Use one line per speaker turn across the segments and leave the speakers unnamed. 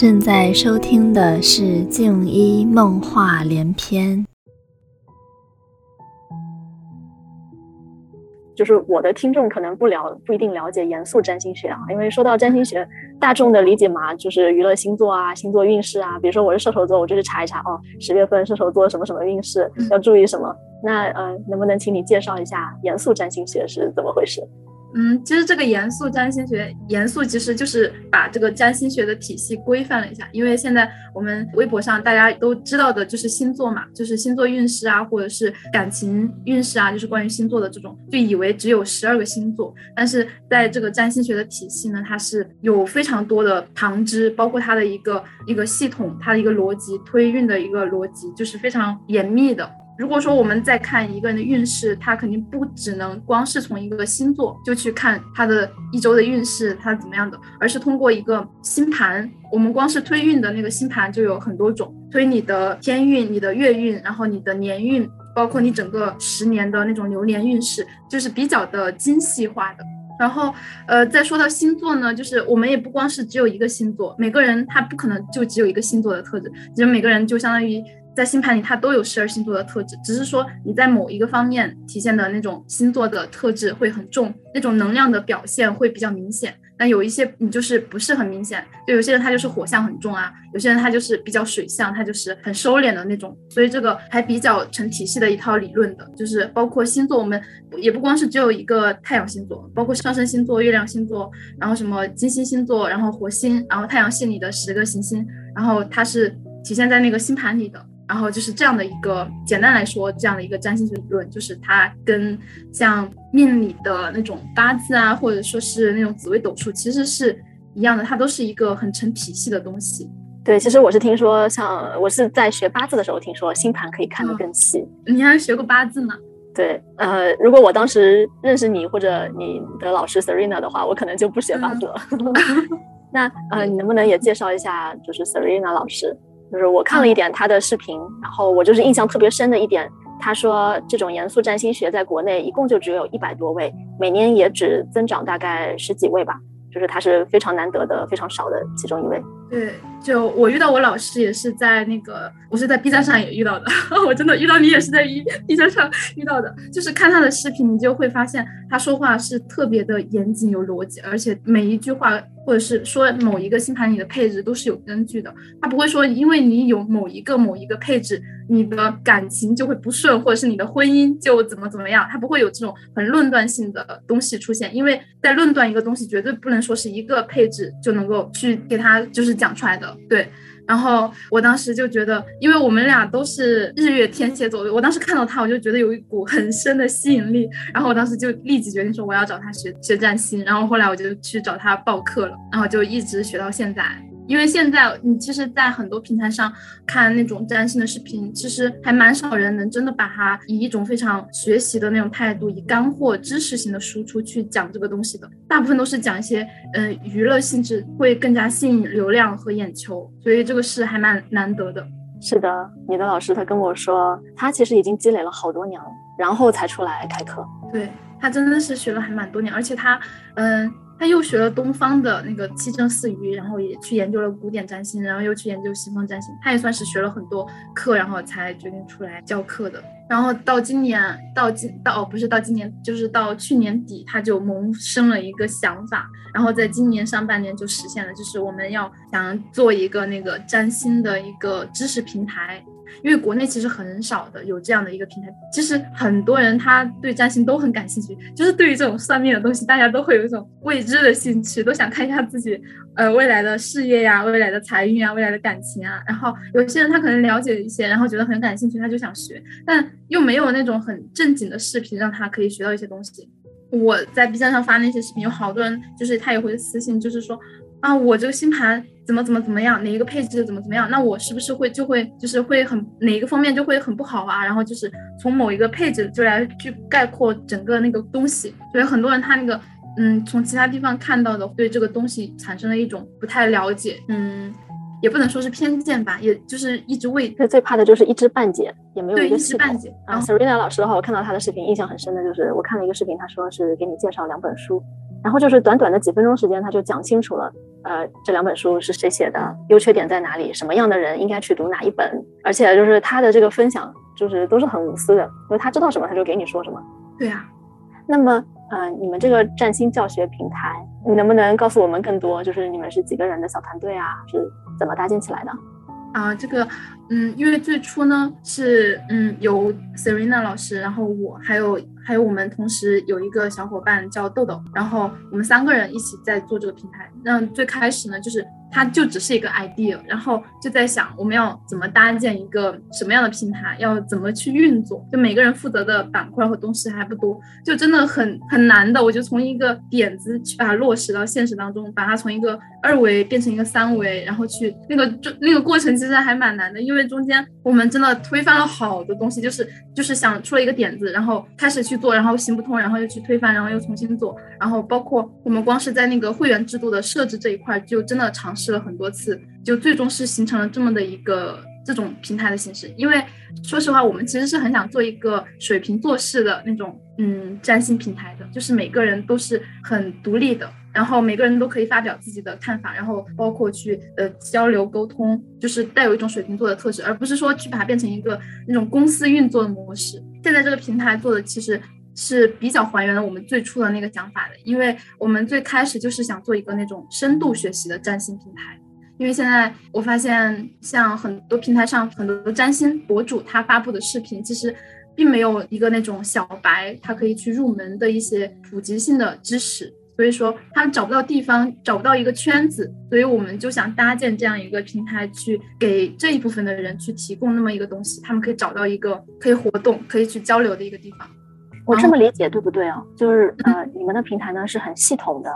正在收听的是《静一梦话连篇》。
就是我的听众可能不了不一定了解严肃占星学啊，因为说到占星学，大众的理解嘛，就是娱乐星座啊、星座运势啊。比如说我是射手座，我就去查一查哦，十月份射手座什么什么运势要注意什么。那呃，能不能请你介绍一下严肃占星学是怎么回事？
嗯，其实这个严肃占星学，严肃其实就是把这个占星学的体系规范了一下。因为现在我们微博上大家都知道的就是星座嘛，就是星座运势啊，或者是感情运势啊，就是关于星座的这种，就以为只有十二个星座。但是在这个占星学的体系呢，它是有非常多的旁支，包括它的一个一个系统，它的一个逻辑推运的一个逻辑，就是非常严密的。如果说我们再看一个人的运势，他肯定不只能光是从一个星座就去看他的一周的运势，他怎么样的，而是通过一个星盘。我们光是推运的那个星盘就有很多种，推你的天运、你的月运，然后你的年运，包括你整个十年的那种流年运势，就是比较的精细化的。然后，呃，再说到星座呢，就是我们也不光是只有一个星座，每个人他不可能就只有一个星座的特质，其实每个人就相当于。在星盘里，它都有十二星座的特质，只是说你在某一个方面体现的那种星座的特质会很重，那种能量的表现会比较明显。但有一些你就是不是很明显，就有些人他就是火象很重啊，有些人他就是比较水象，他就是很收敛的那种。所以这个还比较成体系的一套理论的，就是包括星座，我们也不光是只有一个太阳星座，包括上升星座、月亮星座，然后什么金星星座，然后火星，然后太阳系里的十个行星，然后它是体现在那个星盘里的。然后就是这样的一个，简单来说，这样的一个占星学理论，就是它跟像命理的那种八字啊，或者说是那种紫微斗数，其实是一样的，它都是一个很成体系的东西。
对，其实我是听说，像我是在学八字的时候听说，星盘可以看得更细。
你还学过八字呢？
对，呃，如果我当时认识你或者你的老师 Serena 的话，我可能就不学八字了。那呃，你能不能也介绍一下，就是 Serena 老师？就是我看了一点他的视频，然后我就是印象特别深的一点，他说这种严肃占星学在国内一共就只有一百多位，每年也只增长大概十几位吧，就是他是非常难得的、非常少的其中一位。
对，就我遇到我老师也是在那个，我是在 B 站上也遇到的，我真的遇到你也是在 B B 站上遇到的，就是看他的视频，你就会发现他说话是特别的严谨有逻辑，而且每一句话或者是说某一个星盘里的配置都是有根据的，他不会说因为你有某一个某一个配置，你的感情就会不顺，或者是你的婚姻就怎么怎么样，他不会有这种很论断性的东西出现，因为在论断一个东西，绝对不能说是一个配置就能够去给他就是。讲出来的对，然后我当时就觉得，因为我们俩都是日月天蝎座，我当时看到他，我就觉得有一股很深的吸引力，然后我当时就立即决定说我要找他学学占星，然后后来我就去找他报课了，然后就一直学到现在。因为现在你其实，在很多平台上看那种占星的视频，其实还蛮少人能真的把它以一种非常学习的那种态度，以干货、知识型的输出去讲这个东西的。大部分都是讲一些嗯娱乐性质，会更加吸引流量和眼球，所以这个是还蛮难得的。
是的，你的老师他跟我说，他其实已经积累了好多年了，然后才出来开课。
对他真的是学了还蛮多年，而且他嗯。他又学了东方的那个七正四余，然后也去研究了古典占星，然后又去研究西方占星。他也算是学了很多课，然后才决定出来教课的。然后到今年，到今到哦不是到今年，就是到去年底，他就萌生了一个想法，然后在今年上半年就实现了，就是我们要想做一个那个占星的一个知识平台。因为国内其实很少的有这样的一个平台，其实很多人他对占星都很感兴趣，就是对于这种算命的东西，大家都会有一种未知的兴趣，都想看一下自己呃未来的事业呀、未来的财运啊、未来的感情啊。然后有些人他可能了解一些，然后觉得很感兴趣，他就想学，但又没有那种很正经的视频让他可以学到一些东西。我在 B 站上发那些视频，有好多人就是他也会私信，就是说。啊，我这个星盘怎么怎么怎么样，哪一个配置怎么怎么样？那我是不是会就会就是会很哪一个方面就会很不好啊？然后就是从某一个配置就来去概括整个那个东西，所以很多人他那个嗯，从其他地方看到的对这个东西产生了一种不太了解，嗯，也不能说是偏见吧，也就是一直为
最最怕的就是一知半解，也没有一个
知半解。
啊，Serena 老师的话，我看到他的视频印象很深的就是我看了一个视频，他说是给你介绍两本书。然后就是短短的几分钟时间，他就讲清楚了呃，这两本书是谁写的，优缺点在哪里，什么样的人应该去读哪一本，而且就是他的这个分享，就是都是很无私的，因为他知道什么他就给你说什么。
对呀。
那么，呃，你们这个占星教学平台，你能不能告诉我们更多？就是你们是几个人的小团队啊？是怎么搭建起来的？
啊，这个，嗯，因为最初呢是，嗯，有 Serena 老师，然后我还有还有我们同时有一个小伙伴叫豆豆，然后我们三个人一起在做这个平台。那最开始呢，就是。它就只是一个 idea，然后就在想我们要怎么搭建一个什么样的平台，要怎么去运作。就每个人负责的板块和东西还不多，就真的很很难的。我就从一个点子去把它落实到现实当中，把它从一个二维变成一个三维，然后去那个就那个过程其实还蛮难的，因为中间我们真的推翻了好多东西，就是就是想出了一个点子，然后开始去做，然后行不通，然后又去推翻，然后又重新做，然后包括我们光是在那个会员制度的设置这一块，就真的尝。试了很多次，就最终是形成了这么的一个这种平台的形式。因为说实话，我们其实是很想做一个水瓶座式的那种嗯占星平台的，就是每个人都是很独立的，然后每个人都可以发表自己的看法，然后包括去呃交流沟通，就是带有一种水瓶座的特质，而不是说去把它变成一个那种公司运作的模式。现在这个平台做的其实。是比较还原了我们最初的那个想法的，因为我们最开始就是想做一个那种深度学习的占星平台。因为现在我发现，像很多平台上很多占星博主他发布的视频，其实并没有一个那种小白他可以去入门的一些普及性的知识，所以说他们找不到地方，找不到一个圈子，所以我们就想搭建这样一个平台，去给这一部分的人去提供那么一个东西，他们可以找到一个可以活动、可以去交流的一个地方。
我这么理解对不对啊？就是呃，你们的平台呢是很系统的、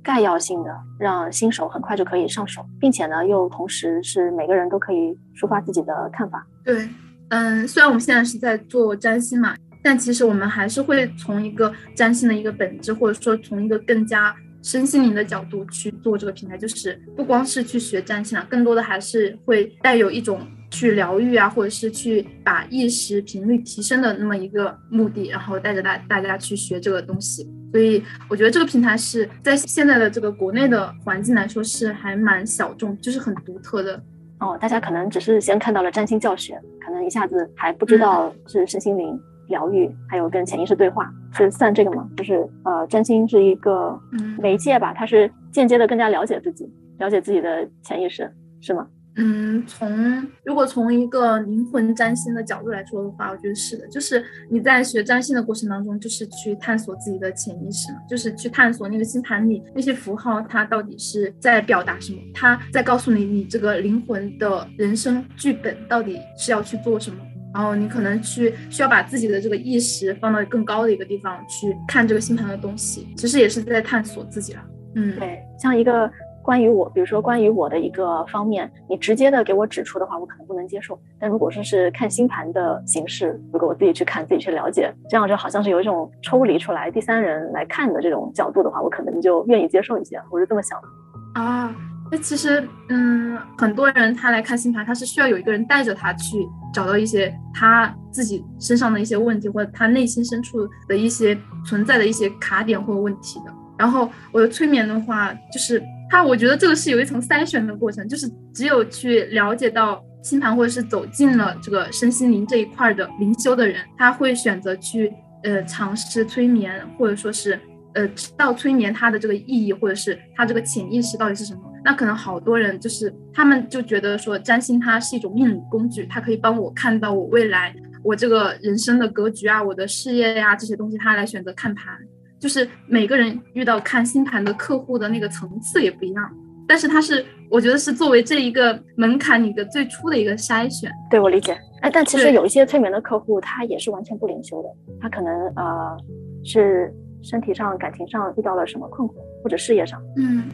概要性的，让新手很快就可以上手，并且呢又同时是每个人都可以抒发自己的看法。
对，嗯，虽然我们现在是在做占星嘛，但其实我们还是会从一个占星的一个本质，或者说从一个更加身心灵的角度去做这个平台，就是不光是去学占星了，更多的还是会带有一种。去疗愈啊，或者是去把意识频率提升的那么一个目的，然后带着大大家去学这个东西。所以我觉得这个平台是在现在的这个国内的环境来说是还蛮小众，就是很独特的。
哦，大家可能只是先看到了占星教学，可能一下子还不知道是身心灵疗愈，还有跟潜意识对话，是算这个吗？就是呃，占星是一个媒介吧，它是间接的更加了解自己，了解自己的潜意识，是吗？
嗯，从如果从一个灵魂占星的角度来说的话，我觉得是的，就是你在学占星的过程当中，就是去探索自己的潜意识嘛，就是去探索那个星盘里那些符号，它到底是在表达什么，它在告诉你你这个灵魂的人生剧本到底是要去做什么，然后你可能去需要把自己的这个意识放到更高的一个地方去看这个星盘的东西，其实也是在探索自己了。
嗯，对，像一个。关于我，比如说关于我的一个方面，你直接的给我指出的话，我可能不能接受。但如果说是看星盘的形式，如果我自己去看，自己去了解，这样就好像是有一种抽离出来，第三人来看的这种角度的话，我可能就愿意接受一些。我是这么想的。
啊，那其实，嗯，很多人他来看星盘，他是需要有一个人带着他去找到一些他自己身上的一些问题，或者他内心深处的一些存在的一些卡点或问题的。然后我的催眠的话，就是。他我觉得这个是有一层筛选的过程，就是只有去了解到星盘，或者是走进了这个身心灵这一块的灵修的人，他会选择去呃尝试催眠，或者说是呃知道催眠它的这个意义，或者是他这个潜意识到底是什么。那可能好多人就是他们就觉得说占星它是一种命理工具，它可以帮我看到我未来我这个人生的格局啊，我的事业呀这些东西，他来选择看盘。就是每个人遇到看星盘的客户的那个层次也不一样，但是它是我觉得是作为这一个门槛一个最初的一个筛选。
对我理解，哎，但其实有一些催眠的客户他也是完全不灵修的，他可能呃是身体上、感情上遇到了什么困惑，或者事业上，
嗯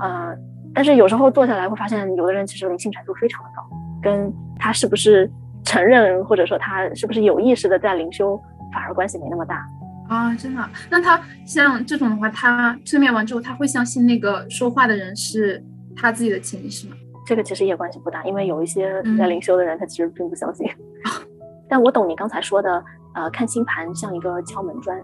呃，但是有时候坐下来会发现，有的人其实灵性程度非常的高，跟他是不是承认或者说他是不是有意识的在灵修反而关系没那么大。
啊，真的？那他像这种的话，他催眠完之后，他会相信那个说话的人是他自己的潜意识吗？
这个其实也关系不大，因为有一些在灵修的人，他其实并不相信。但我懂你刚才说的，呃，看星盘像一个敲门砖，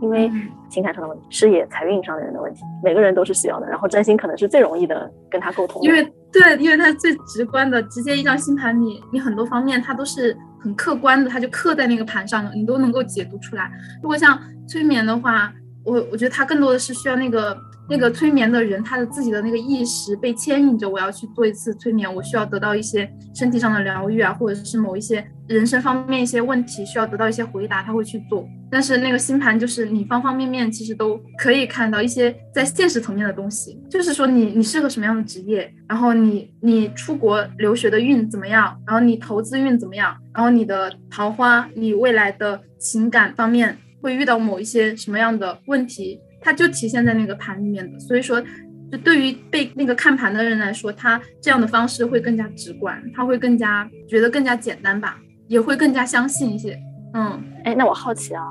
因为情感上的问题、事业、财运上的人的问题，每个人都是需要的。然后占星可能是最容易的跟他沟通，
因为对，因为他最直观的，直接一张星盘，你你很多方面它都是很客观的，它就刻在那个盘上了，你都能够解读出来。如果像催眠的话，我我觉得它更多的是需要那个。那个催眠的人，他的自己的那个意识被牵引着，我要去做一次催眠，我需要得到一些身体上的疗愈啊，或者是某一些人生方面一些问题需要得到一些回答，他会去做。但是那个星盘就是你方方面面其实都可以看到一些在现实层面的东西，就是说你你适合什么样的职业，然后你你出国留学的运怎么样，然后你投资运怎么样，然后你的桃花，你未来的情感方面会遇到某一些什么样的问题。它就体现在那个盘里面的，所以说，就对于被那个看盘的人来说，他这样的方式会更加直观，他会更加觉得更加简单吧，也会更加相信一些。嗯，
哎，那我好奇啊，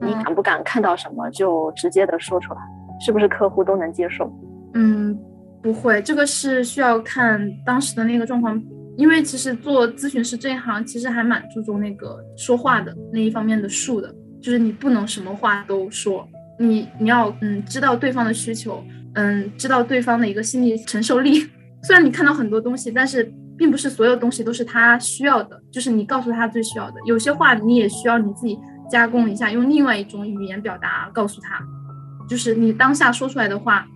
你敢不敢看到什么就直接的说出来？是不是客户都能接受？
嗯，不会，这个是需要看当时的那个状况，因为其实做咨询师这一行其实还蛮注重那个说话的那一方面的术的，就是你不能什么话都说。你你要嗯知道对方的需求，嗯知道对方的一个心理承受力。虽然你看到很多东西，但是并不是所有东西都是他需要的，就是你告诉他最需要的。有些话你也需要你自己加工一下，用另外一种语言表达告诉他。就是你当下说出来的话，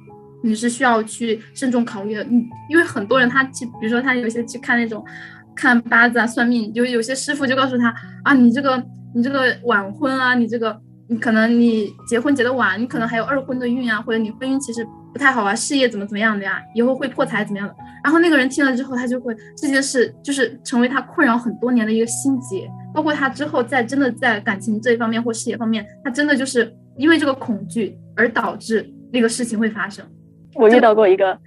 你是需要去慎重考虑的。你因为很多人他去，比如说他有些去看那种看八字啊、算命，有有些师傅就告诉他啊，你这个你这个晚婚啊，你这个。你可能你结婚结的晚，你可能还有二婚的运啊，或者你婚姻其实不太好啊，事业怎么怎么样的呀，以后会破财怎么样的？然后那个人听了之后，他就会这件事就是成为他困扰很多年的一个心结，包括他之后在真的在感情这一方面或事业方面，他真的就是因为这个恐惧而导致那个事情会发生。
我遇到过一个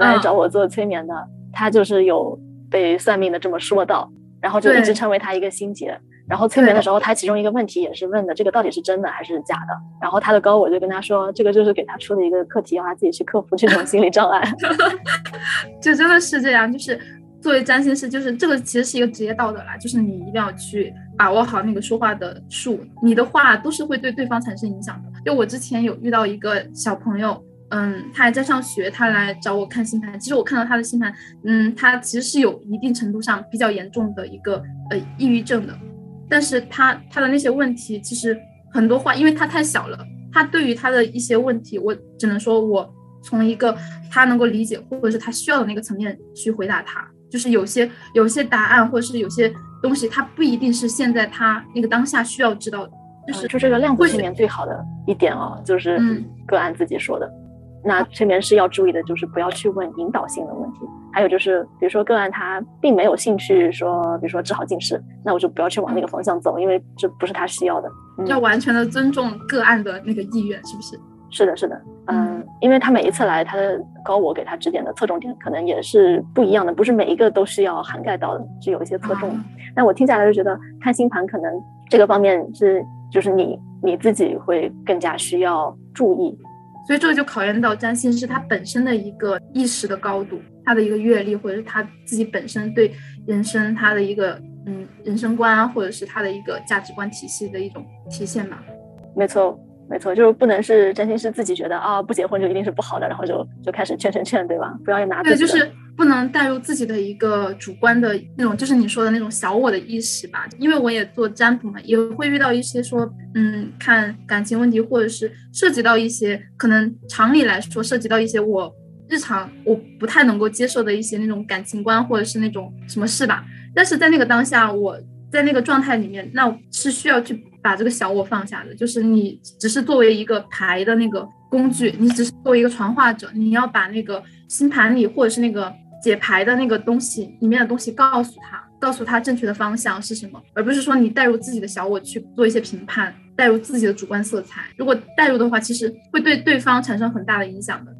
来找我做催眠的，他就是有被算命的这么说到，然后就一直成为他一个心结。然后催眠的时候，他其中一个问题也是问的这个到底是真的还是假的。然后他的高我就跟他说，这个就是给他出的一个课题，让他自己去克服这种心理障碍。
就真的是这样，就是作为占星师，就是这个其实是一个职业道德啦，就是你一定要去把握好那个说话的术，你的话都是会对对方产生影响的。就我之前有遇到一个小朋友，嗯，他还在上学，他来找我看星盘。其实我看到他的星盘，嗯，他其实是有一定程度上比较严重的一个呃抑郁症的。但是他他的那些问题，其实很多话，因为他太小了，他对于他的一些问题，我只能说，我从一个他能够理解或者是他需要的那个层面去回答他，就是有些有些答案或者是有些东西，他不一定是现在他那个当下需要知道的，就是
就这个量子催眠最好的一点哦，就是个案自己说的。那催眠师要注意的就是不要去问引导性的问题，还有就是，比如说个案他并没有兴趣说，比如说治好近视，那我就不要去往那个方向走，因为这不是他需要的。
要完全的尊重个案的那个意愿，是不是？
是的，是的，嗯，因为他每一次来，他的高我给他指点的侧重点可能也是不一样的，不是每一个都是要涵盖到的，是有一些侧重。那我听下来就觉得看星盘可能这个方面是，就是你你自己会更加需要注意。
所以这个就考验到占星师他本身的一个意识的高度，他的一个阅历，或者是他自己本身对人生他的一个嗯人生观啊，或者是他的一个价值观体系的一种体现吧。
没错，没错，就是不能是占星师自己觉得啊不结婚就一定是不好的，然后就就开始劝劝劝，对吧？不要拿
对，就是不能带入自己的一个主观的那种，就是你说的那种小我的意识吧。因为我也做占卜嘛，也会遇到一些说。嗯，看感情问题，或者是涉及到一些可能常理来说涉及到一些我日常我不太能够接受的一些那种感情观，或者是那种什么事吧。但是在那个当下，我在那个状态里面，那是需要去把这个小我放下的。就是你只是作为一个牌的那个工具，你只是作为一个传话者，你要把那个星盘里或者是那个解牌的那个东西里面的东西告诉他。告诉他正确的方向是什么，而不是说你带入自己的小我去做一些评判，带入自己的主观色彩。如果带入的话，其实会对对方产生很大的影响的。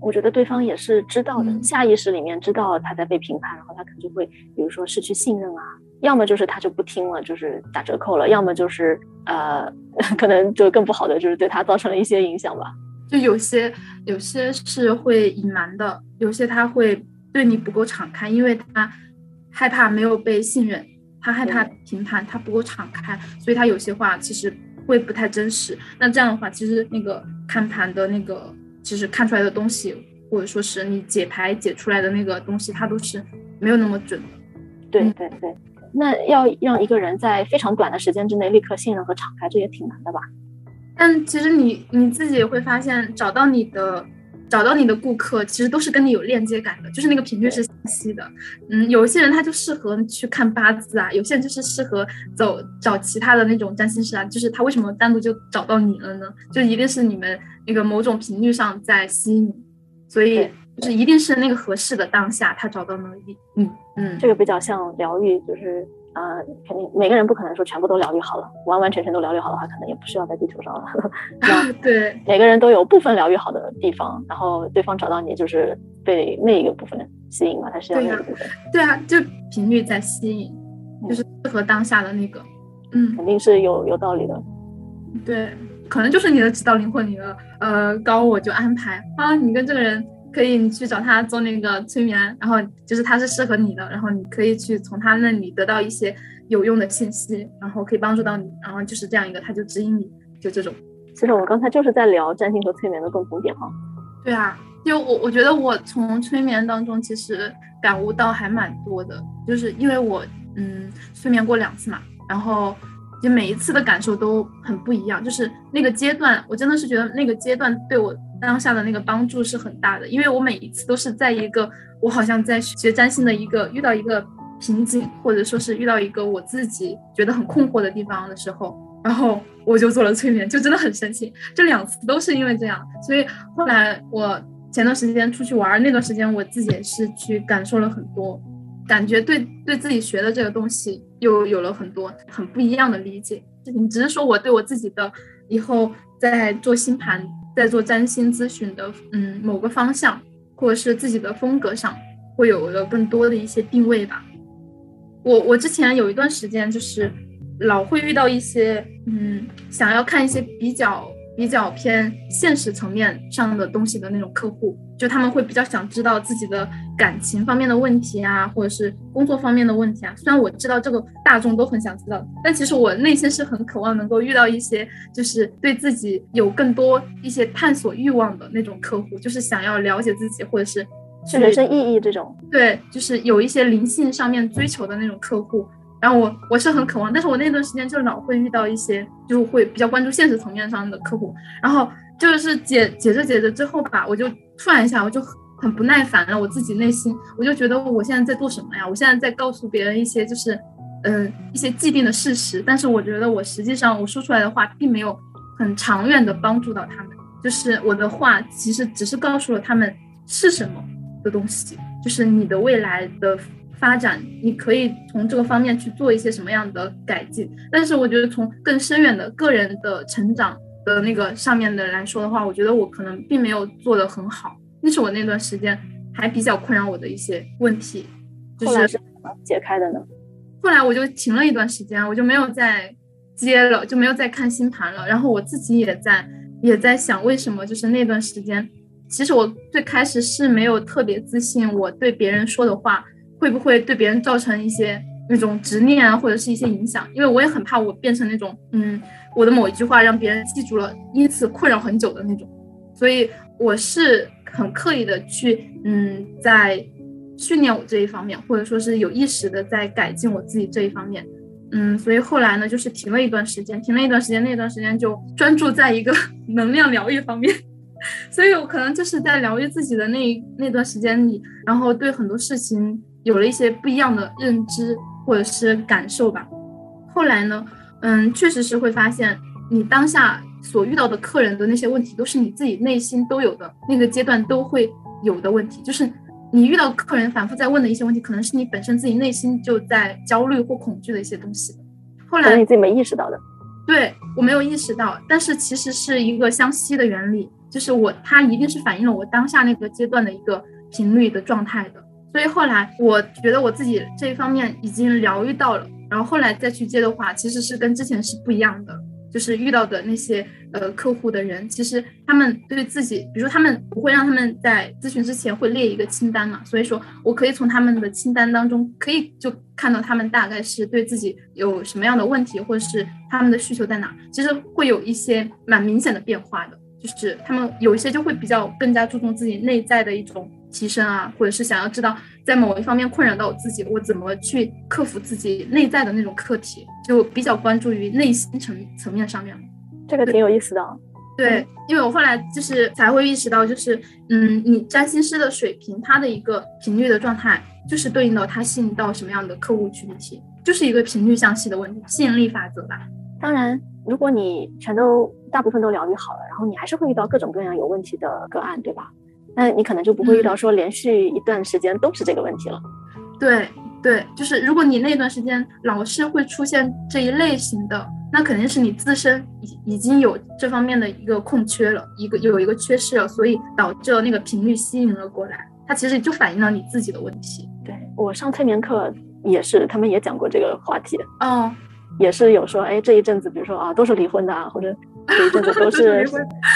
我觉得对方也是知道的，下意识里面知道他在被评判，然后他可能就会，比如说失去信任啊，要么就是他就不听了，就是打折扣了，要么就是呃，可能就更不好的，就是对他造成了一些影响吧。
就有些有些是会隐瞒的，有些他会对你不够敞开，因为他。害怕没有被信任，他害怕评判，他不够敞开，所以他有些话其实会不太真实。那这样的话，其实那个看盘的那个，其实看出来的东西，或者说是你解牌解出来的那个东西，它都是没有那么准的。
对对对，那要让一个人在非常短的时间之内立刻信任和敞开，这也挺难的吧？
但其实你你自己也会发现，找到你的。找到你的顾客，其实都是跟你有链接感的，就是那个频率是相吸的。嗯，有些人他就适合去看八字啊，有些人就是适合走找其他的那种占星师啊。就是他为什么单独就找到你了呢？就一定是你们那个某种频率上在吸引，所以就是一定是那个合适的当下他找到了你。嗯嗯，
这个比较像疗愈，就是。呃，肯定每个人不可能说全部都疗愈好了，完完全全都疗愈好的话，可能也不需要在地球上了。
对，
每个人都有部分疗愈好的地方，然后对方找到你就是被那一个部分吸引嘛，他是要那个部分。
对啊，就频率在吸引，就是适合当下的那个。嗯，
肯定是有有道理的。
对，可能就是你的指导灵魂，你的呃高我就安排啊，你跟这个人。可以，你去找他做那个催眠，然后就是他是适合你的，然后你可以去从他那里得到一些有用的信息，然后可以帮助到你，然后就是这样一个，他就指引你，就这种。
其实我刚才就是在聊占星和催眠的共同点哈。
对啊，就我我觉得我从催眠当中其实感悟到还蛮多的，就是因为我嗯催眠过两次嘛，然后就每一次的感受都很不一样，就是那个阶段，我真的是觉得那个阶段对我。当下的那个帮助是很大的，因为我每一次都是在一个我好像在学占星的一个遇到一个瓶颈，或者说是遇到一个我自己觉得很困惑的地方的时候，然后我就做了催眠，就真的很神奇。这两次都是因为这样，所以后来我前段时间出去玩那段时间，我自己也是去感受了很多，感觉对对自己学的这个东西又有了很多很不一样的理解。你只是说我对我自己的以后在做星盘。在做占星咨询的，嗯，某个方向，或者是自己的风格上，会有了更多的一些定位吧。我我之前有一段时间，就是老会遇到一些，嗯，想要看一些比较。比较偏现实层面上的东西的那种客户，就他们会比较想知道自己的感情方面的问题啊，或者是工作方面的问题啊。虽然我知道这个大众都很想知道，但其实我内心是很渴望能够遇到一些就是对自己有更多一些探索欲望的那种客户，就是想要了解自己，或者是
人生意义这种。
对，就是有一些灵性上面追求的那种客户。然后我我是很渴望，但是我那段时间就老会遇到一些，就会比较关注现实层面上的客户，然后就是解解着解着之后吧，我就突然一下我就很不耐烦了，我自己内心我就觉得我现在在做什么呀？我现在在告诉别人一些就是，嗯，一些既定的事实，但是我觉得我实际上我说出来的话并没有很长远的帮助到他们，就是我的话其实只是告诉了他们是什么的东西，就是你的未来的。发展，你可以从这个方面去做一些什么样的改进？但是我觉得从更深远的个人的成长的那个上面的来说的话，我觉得我可能并没有做得很好。那是我那段时间还比较困扰我的一些问题。
后来是怎么解开的呢？
后来我就停了一段时间，我就没有再接了，就没有再看星盘了。然后我自己也在也在想，为什么就是那段时间，其实我最开始是没有特别自信，我对别人说的话。会不会对别人造成一些那种执念啊，或者是一些影响？因为我也很怕我变成那种，嗯，我的某一句话让别人记住了，因此困扰很久的那种。所以我是很刻意的去，嗯，在训练我这一方面，或者说是有意识的在改进我自己这一方面。嗯，所以后来呢，就是停了一段时间，停了一段时间，那段时间就专注在一个 能量疗愈方面。所以我可能就是在疗愈自己的那那段时间里，然后对很多事情。有了一些不一样的认知或者是感受吧。后来呢，嗯，确实是会发现，你当下所遇到的客人的那些问题，都是你自己内心都有的那个阶段都会有的问题。就是你遇到客人反复在问的一些问题，可能是你本身自己内心就在焦虑或恐惧的一些东西。后来
你自己没意识到的，
对我没有意识到，但是其实是一个相吸的原理，就是我它一定是反映了我当下那个阶段的一个频率的状态的。所以后来我觉得我自己这一方面已经疗愈到了，然后后来再去接的话，其实是跟之前是不一样的。就是遇到的那些呃客户的人，其实他们对自己，比如说他们不会让他们在咨询之前会列一个清单嘛，所以说我可以从他们的清单当中可以就看到他们大概是对自己有什么样的问题，或者是他们的需求在哪，其实会有一些蛮明显的变化的，就是他们有一些就会比较更加注重自己内在的一种提升啊，或者是想要知道在某一方面困扰到我自己，我怎么去克服自己内在的那种课题。就比较关注于内心层层面上面
这个挺有意思的。
对，因为我后来就是才会意识到，就是嗯，你占星师的水平，它的一个频率的状态，就是对应到他吸引到什么样的客户群体，就是一个频率相吸的问题，吸引力法则吧。
当然，如果你全都大部分都疗愈好了，然后你还是会遇到各种各样有问题的个案，对吧？那你可能就不会遇到说连续一段时间都是这个问题了。
对。对，就是如果你那段时间老是会出现这一类型的，那肯定是你自身已已经有这方面的一个空缺了，一个有一个缺失了，所以导致了那个频率吸引了过来，它其实就反映了你自己的问题。
对我上催眠课也是，他们也讲过这个话题，
哦，
也是有说，哎，这一阵子，比如说啊，都是离婚的啊，或者这一阵子都 是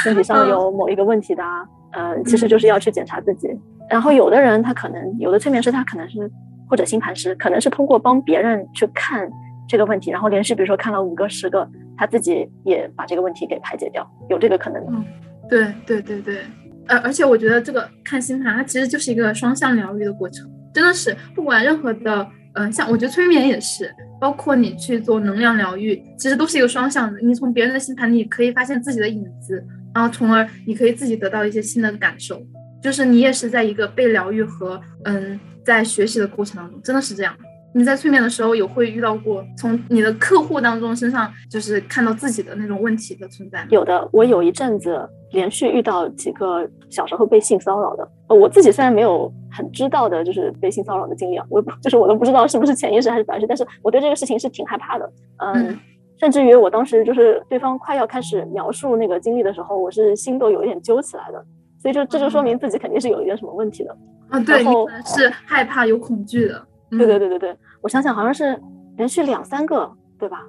身体上有某一个问题的啊，呃，其实就是要去检查自己。然后有的人他可能有的催眠师他可能是。或者星盘师可能是通过帮别人去看这个问题，然后连续比如说看了五个、十个，他自己也把这个问题给排解掉，有这个可能。
嗯，对对对对，呃，而且我觉得这个看星盘，它其实就是一个双向疗愈的过程，真的是不管任何的，嗯，像我觉得催眠也是，包括你去做能量疗愈，其实都是一个双向的。你从别人的星盘里可以发现自己的影子，然后从而你可以自己得到一些新的感受，就是你也是在一个被疗愈和嗯。在学习的过程当中，真的是这样。你在催眠的时候，有会遇到过从你的客户当中身上，就是看到自己的那种问题的存在？
有的，我有一阵子连续遇到几个小时候被性骚扰的。呃，我自己虽然没有很知道的，就是被性骚扰的经历啊，我就是我都不知道是不是潜意识还是表意识，但是我对这个事情是挺害怕的。嗯，甚至于我当时就是对方快要开始描述那个经历的时候，我是心都有一点揪起来的。所以就这就说明自己肯定是有一点什么问题的。
啊，对，是害怕有恐惧的。
对对对对对，我想想好像是连续两三个，对吧？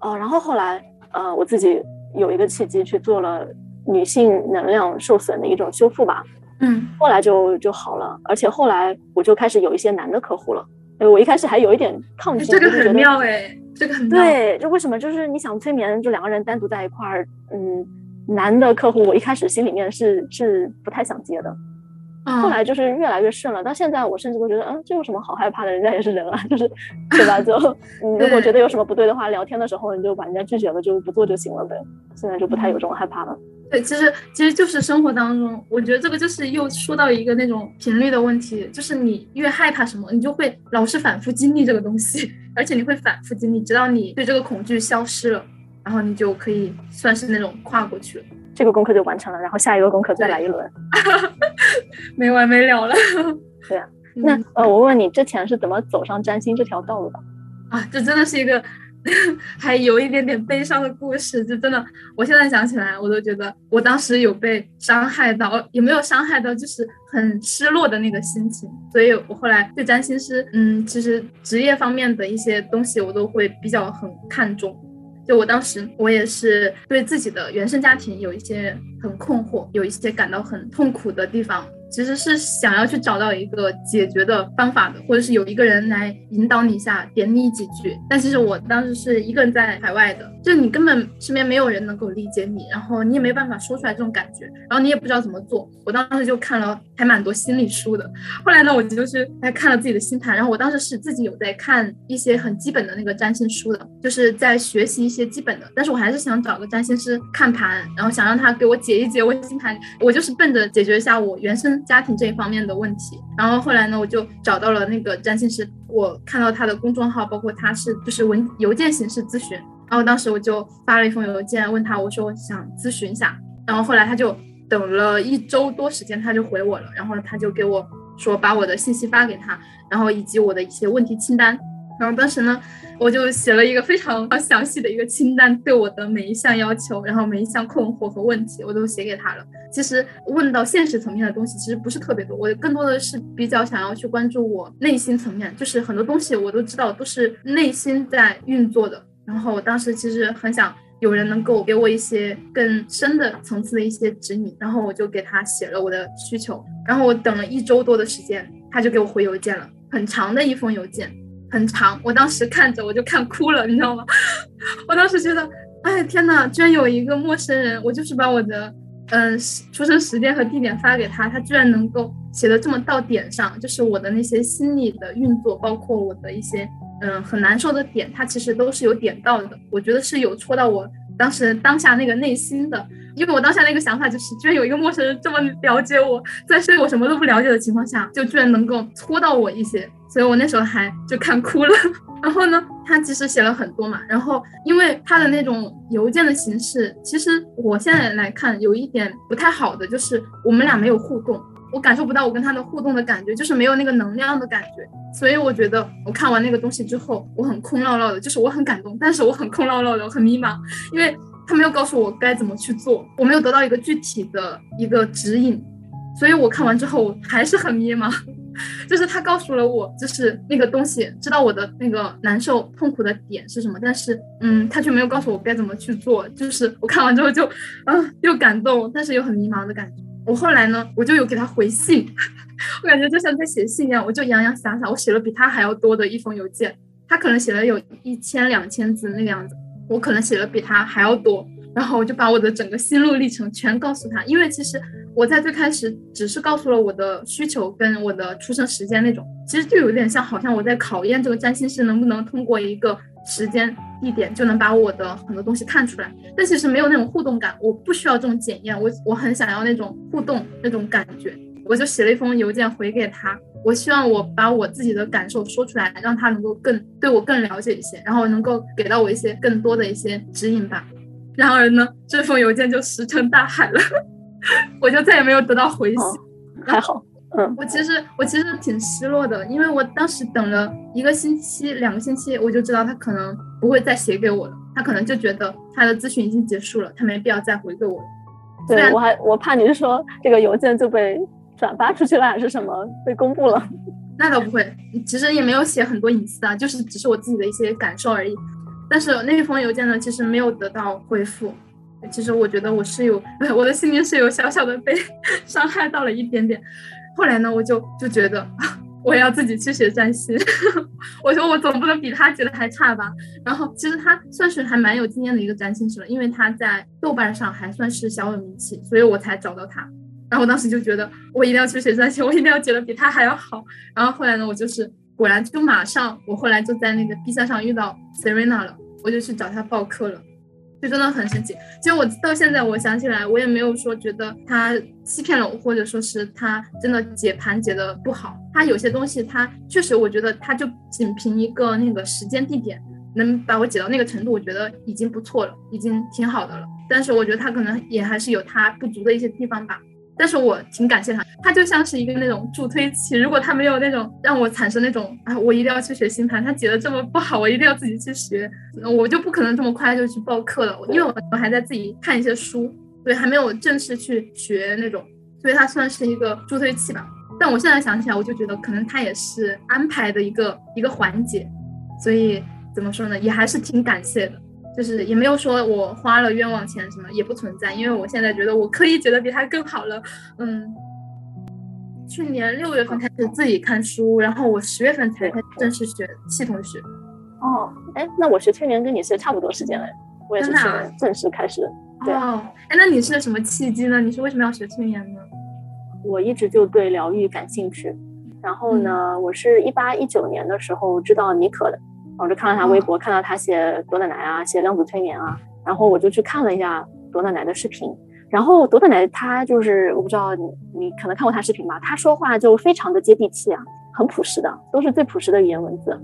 呃，然后后来呃，我自己有一个契机去做了女性能量受损的一种修复吧。
嗯，
后来就就好了，而且后来我就开始有一些男的客户了。呃，我一开始还有一点抗拒，
这个很妙哎，这个很。
对，就为什么就是你想催眠，就两个人单独在一块儿，嗯，男的客户我一开始心里面是是不太想接的。后来就是越来越顺了，到现在我甚至都觉得，嗯，这有什么好害怕的？人家也是人啊，就是，对吧？就 你如果觉得有什么不对的话，聊天的时候你就把人家拒绝了，就不做就行了呗。现在就不太有这种害怕了。
对，其实其实就是生活当中，我觉得这个就是又说到一个那种频率的问题，就是你越害怕什么，你就会老是反复经历这个东西，而且你会反复经历，直到你对这个恐惧消失了，然后你就可以算是那种跨过去了。
这个功课就完成了，然后下一个功课再来一轮，
没完没了了。
对啊，那呃，我问问你之前是怎么走上占星这条道路的？
啊，这真的是一个 还有一点点悲伤的故事。就真的，我现在想起来，我都觉得我当时有被伤害到，有没有伤害到，就是很失落的那个心情。所以我后来对占星师，嗯，其实职业方面的一些东西，我都会比较很看重。就我当时，我也是对自己的原生家庭有一些很困惑，有一些感到很痛苦的地方。其实是想要去找到一个解决的方法的，或者是有一个人来引导你一下，点你几句。但其实我当时是一个人在海外的，就你根本身边没有人能够理解你，然后你也没办法说出来这种感觉，然后你也不知道怎么做。我当时就看了还蛮多心理书的。后来呢，我就是还看了自己的星盘，然后我当时是自己有在看一些很基本的那个占星书的，就是在学习一些基本的。但是我还是想找个占星师看盘，然后想让他给我解一解我星盘。我就是奔着解决一下我原生。家庭这一方面的问题，然后后来呢，我就找到了那个占星师，我看到他的公众号，包括他是就是文邮件形式咨询，然后当时我就发了一封邮件问他，我说我想咨询一下，然后后来他就等了一周多时间，他就回我了，然后他就给我说把我的信息发给他，然后以及我的一些问题清单。然后当时呢，我就写了一个非常详细的一个清单，对我的每一项要求，然后每一项困惑和问题，我都写给他了。其实问到现实层面的东西，其实不是特别多，我更多的是比较想要去关注我内心层面，就是很多东西我都知道，都是内心在运作的。然后我当时其实很想有人能够给我一些更深的层次的一些指引，然后我就给他写了我的需求，然后我等了一周多的时间，他就给我回邮件了，很长的一封邮件，很长，我当时看着我就看哭了，你知道吗？我当时觉得，哎天呐，居然有一个陌生人，我就是把我的嗯出生时间和地点发给他，他居然能够写的这么到点上，就是我的那些心理的运作，包括我的一些。嗯，很难受的点，他其实都是有点到的。我觉得是有戳到我当时当下那个内心的，因为我当下那个想法就是，居然有一个陌生人这么了解我，在是我什么都不了解的情况下，就居然能够戳到我一些，所以我那时候还就看哭了。然后呢，他其实写了很多嘛，然后因为他的那种邮件的形式，其实我现在来看有一点不太好的，就是我们俩没有互动。我感受不到我跟他的互动的感觉，就是没有那个能量的感觉，所以我觉得我看完那个东西之后，我很空落落的，就是我很感动，但是我很空落落的，很迷茫，因为他没有告诉我该怎么去做，我没有得到一个具体的一个指引，所以我看完之后还是很迷茫，就是他告诉了我，就是那个东西，知道我的那个难受痛苦的点是什么，但是嗯，他却没有告诉我该怎么去做，就是我看完之后就啊又感动，但是又很迷茫的感觉。我后来呢，我就有给他回信，我感觉就像在写信一样，我就洋洋洒洒，我写了比他还要多的一封邮件。他可能写了有一千两千字那个样子，我可能写了比他还要多。然后我就把我的整个心路历程全告诉他，因为其实我在最开始只是告诉了我的需求跟我的出生时间那种，其实就有点像好像我在考验这个占星师能不能通过一个时间。地点就能把我的很多东西看出来，但其实没有那种互动感，我不需要这种检验，我我很想要那种互动那种感觉，我就写了一封邮件回给他，我希望我把我自己的感受说出来，让他能够更对我更了解一些，然后能够给到我一些更多的一些指引吧。然而呢，这封邮件就石沉大海了，我就再也没有得到回信，
还好。嗯，
我其实我其实挺失落的，因为我当时等了一个星期、两个星期，我就知道他可能不会再写给我了，他可能就觉得他的咨询已经结束了，他没必要再回给我了。
对我还我怕你是说这个邮件就被转发出去了，还是什么被公布了？
那倒不会，其实也没有写很多隐私啊，就是只是我自己的一些感受而已。但是那封邮件呢，其实没有得到回复。其实我觉得我是有，我的心灵是有小小的被 伤害到了一点点。后来呢，我就就觉得我要自己去学占星。我说我总不能比他学的还差吧。然后其实他算是还蛮有经验的一个占星师了，因为他在豆瓣上还算是小有名气，所以我才找到他。然后我当时就觉得我一定要去学占星，我一定要觉得比他还要好。然后后来呢，我就是果然就马上，我后来就在那个 B 站上遇到 Serena 了，我就去找他报课了。就真的很神奇。其实我到现在，我想起来，我也没有说觉得他欺骗了我，或者说是他真的解盘解的不好。他有些东西，他确实，我觉得他就仅凭一个那个时间地点，能把我解到那个程度，我觉得已经不错了，已经挺好的了。但是我觉得他可能也还是有他不足的一些地方吧。但是我挺感谢他，他就像是一个那种助推器。如果他没有那种让我产生那种啊，我一定要去学星盘，他解的这么不好，我一定要自己去学，我就不可能这么快就去报课了。因为我还在自己看一些书，对，还没有正式去学那种，所以他算是一个助推器吧。但我现在想起来，我就觉得可能他也是安排的一个一个环节，所以怎么说呢，也还是挺感谢的。就是也没有说我花了冤枉钱什么也不存在，因为我现在觉得我可以觉得比他更好了。嗯，去年六月份开始自己看书，然后我十月份才开始正式学系统学。
哦，哎，那我学催眠跟你是差不多时间嘞，我也是去年正式开始。
哦，哎，那你是什么契机呢？你是为什么要学催眠呢？
我一直就对疗愈感兴趣，然后呢，我是一八一九年的时候知道妮可的。我就看到他微博，看到他写朵奶奶啊，写量子催眠啊，然后我就去看了一下朵奶奶的视频。然后朵奶奶她就是我不知道你你可能看过她视频吧，她说话就非常的接地气啊，很朴实的，都是最朴实的语言文字。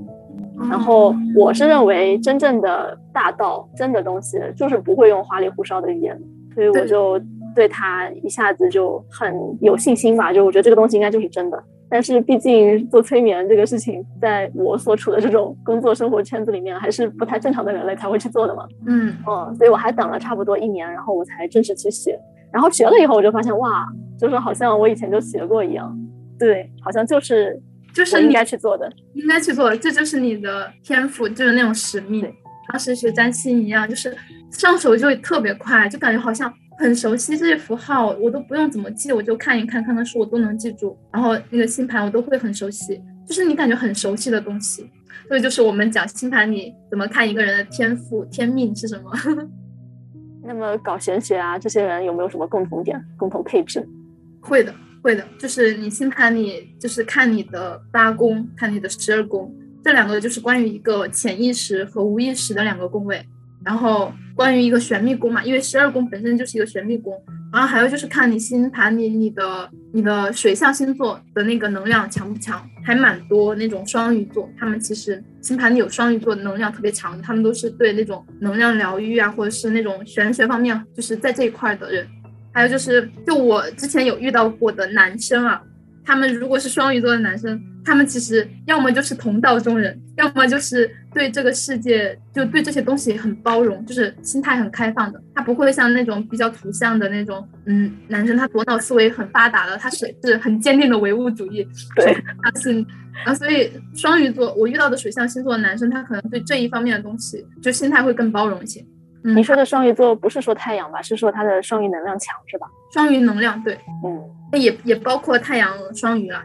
然后我是认为真正的大道真的东西就是不会用花里胡哨的语言，所以我就对他一下子就很有信心吧，就我觉得这个东西应该就是真的。但是毕竟做催眠这个事情，在我所处的这种工作生活圈子里面，还是不太正常的人类才会去做的嘛。
嗯
嗯，所以我还等了差不多一年，然后我才正式去学。然后学了以后，我就发现哇，就是好像我以前就学过一样。对，好像就是
就是
应该去做的，
应该去做的，这就是你的天赋，就是那种使命。当时学占星一样，就是上手就特别快，就感觉好像很熟悉这些符号，我都不用怎么记，我就看一看，看看书我都能记住。然后那个星盘我都会很熟悉，就是你感觉很熟悉的东西。所以就是我们讲星盘里怎么看一个人的天赋、天命是什么。
那么搞玄学啊，这些人有没有什么共同点、共同配置？
会的，会的，就是你星盘里就是看你的八宫，看你的十二宫，这两个就是关于一个潜意识和无意识的两个宫位。然后关于一个玄秘宫嘛，因为十二宫本身就是一个玄秘宫。然后还有就是看你星盘里你的你的水象星座的那个能量强不强，还蛮多那种双鱼座，他们其实星盘里有双鱼座能量特别强，他们都是对那种能量疗愈啊，或者是那种玄学方面，就是在这一块的人。还有就是，就我之前有遇到过的男生啊。他们如果是双鱼座的男生，他们其实要么就是同道中人，要么就是对这个世界就对这些东西很包容，就是心态很开放的。他不会像那种比较图像的那种，嗯，男生他左脑思维很发达的，他是是很坚定的唯物主义。
对，
相信啊，所以双鱼座我遇到的水象星座的男生，他可能对这一方面的东西就心态会更包容一些。
嗯你说的双鱼座不是说太阳吧？是说他的双鱼能量强是吧？
双鱼能量对，
嗯。
也也包括太阳双鱼了，